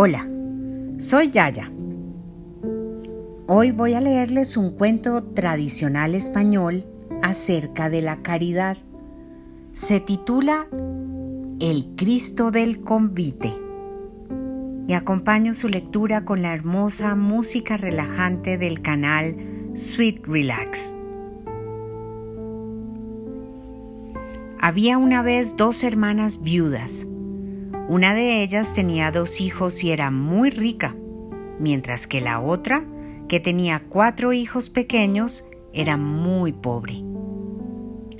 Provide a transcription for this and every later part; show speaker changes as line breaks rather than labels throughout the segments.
Hola, soy Yaya. Hoy voy a leerles un cuento tradicional español acerca de la caridad. Se titula El Cristo del Convite y acompaño su lectura con la hermosa música relajante del canal Sweet Relax. Había una vez dos hermanas viudas una de ellas tenía dos hijos y era muy rica, mientras que la otra, que tenía cuatro hijos pequeños, era muy pobre.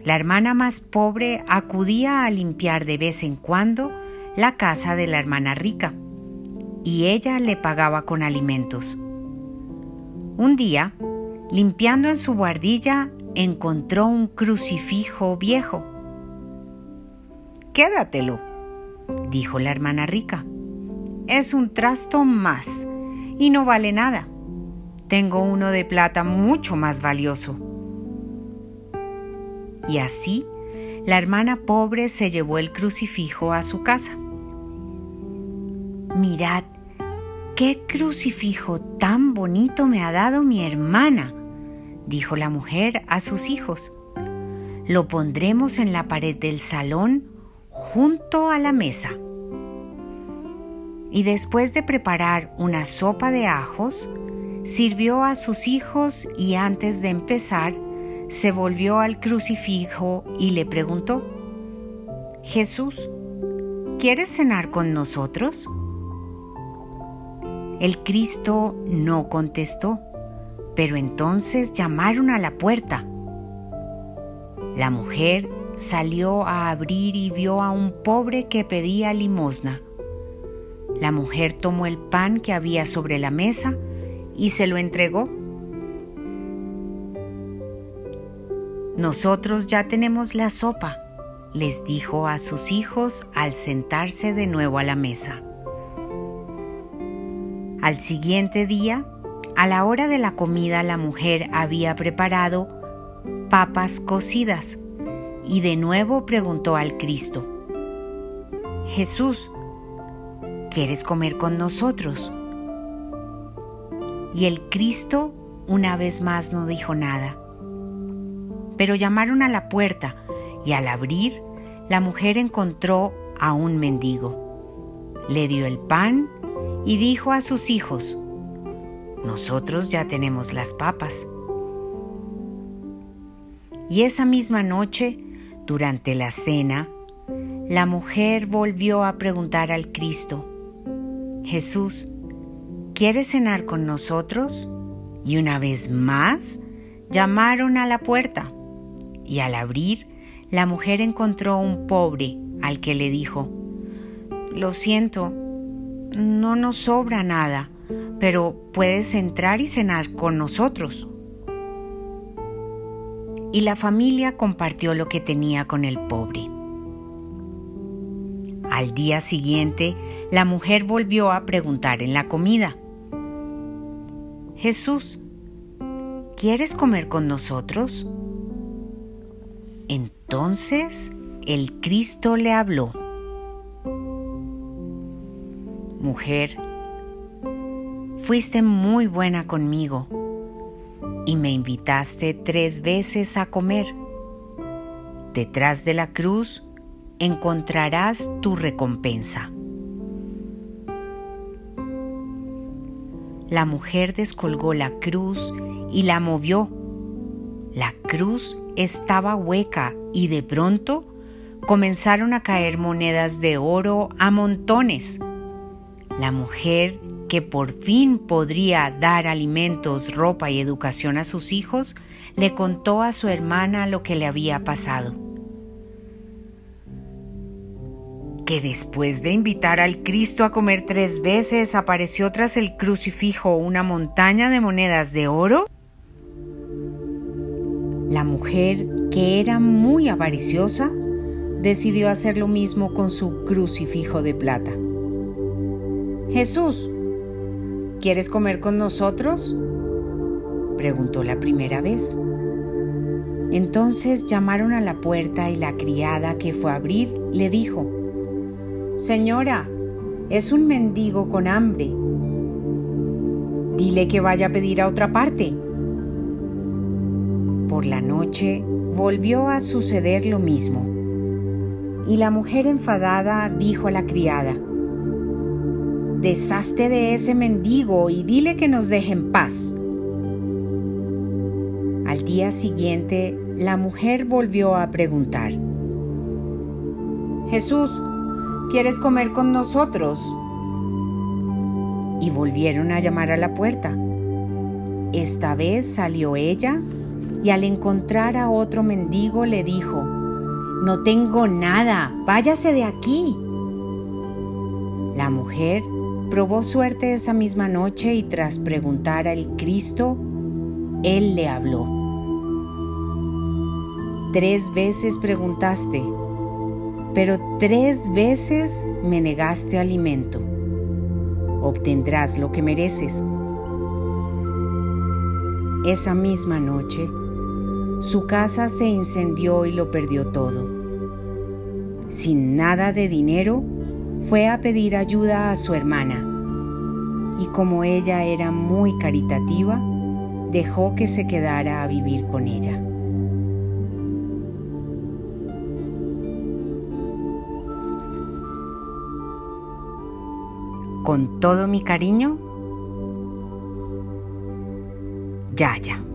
La hermana más pobre acudía a limpiar de vez en cuando la casa de la hermana rica, y ella le pagaba con alimentos. Un día, limpiando en su guardilla, encontró un crucifijo viejo. Quédatelo, dijo la hermana rica. Es un trasto más y no vale nada. Tengo uno de plata mucho más valioso. Y así, la hermana pobre se llevó el crucifijo a su casa. Mirad, qué crucifijo tan bonito me ha dado mi hermana, dijo la mujer a sus hijos. Lo pondremos en la pared del salón junto a la mesa. Y después de preparar una sopa de ajos, sirvió a sus hijos y antes de empezar, se volvió al crucifijo y le preguntó, Jesús, ¿quieres cenar con nosotros? El Cristo no contestó, pero entonces llamaron a la puerta. La mujer salió a abrir y vio a un pobre que pedía limosna. La mujer tomó el pan que había sobre la mesa y se lo entregó. Nosotros ya tenemos la sopa, les dijo a sus hijos al sentarse de nuevo a la mesa. Al siguiente día, a la hora de la comida, la mujer había preparado papas cocidas y de nuevo preguntó al Cristo, Jesús, ¿quieres comer con nosotros? Y el Cristo una vez más no dijo nada. Pero llamaron a la puerta y al abrir, la mujer encontró a un mendigo. Le dio el pan y dijo a sus hijos, nosotros ya tenemos las papas. Y esa misma noche durante la cena, la mujer volvió a preguntar al Cristo, Jesús, ¿quieres cenar con nosotros? Y una vez más llamaron a la puerta, y al abrir, la mujer encontró un pobre al que le dijo, Lo siento, no nos sobra nada, pero puedes entrar y cenar con nosotros y la familia compartió lo que tenía con el pobre. Al día siguiente, la mujer volvió a preguntar en la comida, Jesús, ¿quieres comer con nosotros? Entonces el Cristo le habló, Mujer, fuiste muy buena conmigo y me invitaste tres veces a comer. Detrás de la cruz encontrarás tu recompensa. La mujer descolgó la cruz y la movió. La cruz estaba hueca y de pronto comenzaron a caer monedas de oro a montones. La mujer que por fin podría dar alimentos, ropa y educación a sus hijos, le contó a su hermana lo que le había pasado. Que después de invitar al Cristo a comer tres veces apareció tras el crucifijo una montaña de monedas de oro? La mujer, que era muy avariciosa, decidió hacer lo mismo con su crucifijo de plata. Jesús, ¿Quieres comer con nosotros? preguntó la primera vez. Entonces llamaron a la puerta y la criada que fue a abrir le dijo, Señora, es un mendigo con hambre. Dile que vaya a pedir a otra parte. Por la noche volvió a suceder lo mismo. Y la mujer enfadada dijo a la criada, Deshazte de ese mendigo y dile que nos deje en paz. Al día siguiente, la mujer volvió a preguntar, Jesús, ¿quieres comer con nosotros? Y volvieron a llamar a la puerta. Esta vez salió ella y al encontrar a otro mendigo le dijo, No tengo nada, váyase de aquí. La mujer probó suerte esa misma noche y tras preguntar al Cristo, Él le habló. Tres veces preguntaste, pero tres veces me negaste alimento. Obtendrás lo que mereces. Esa misma noche, su casa se incendió y lo perdió todo. Sin nada de dinero, fue a pedir ayuda a su hermana y como ella era muy caritativa, dejó que se quedara a vivir con ella. Con todo mi cariño, Yaya.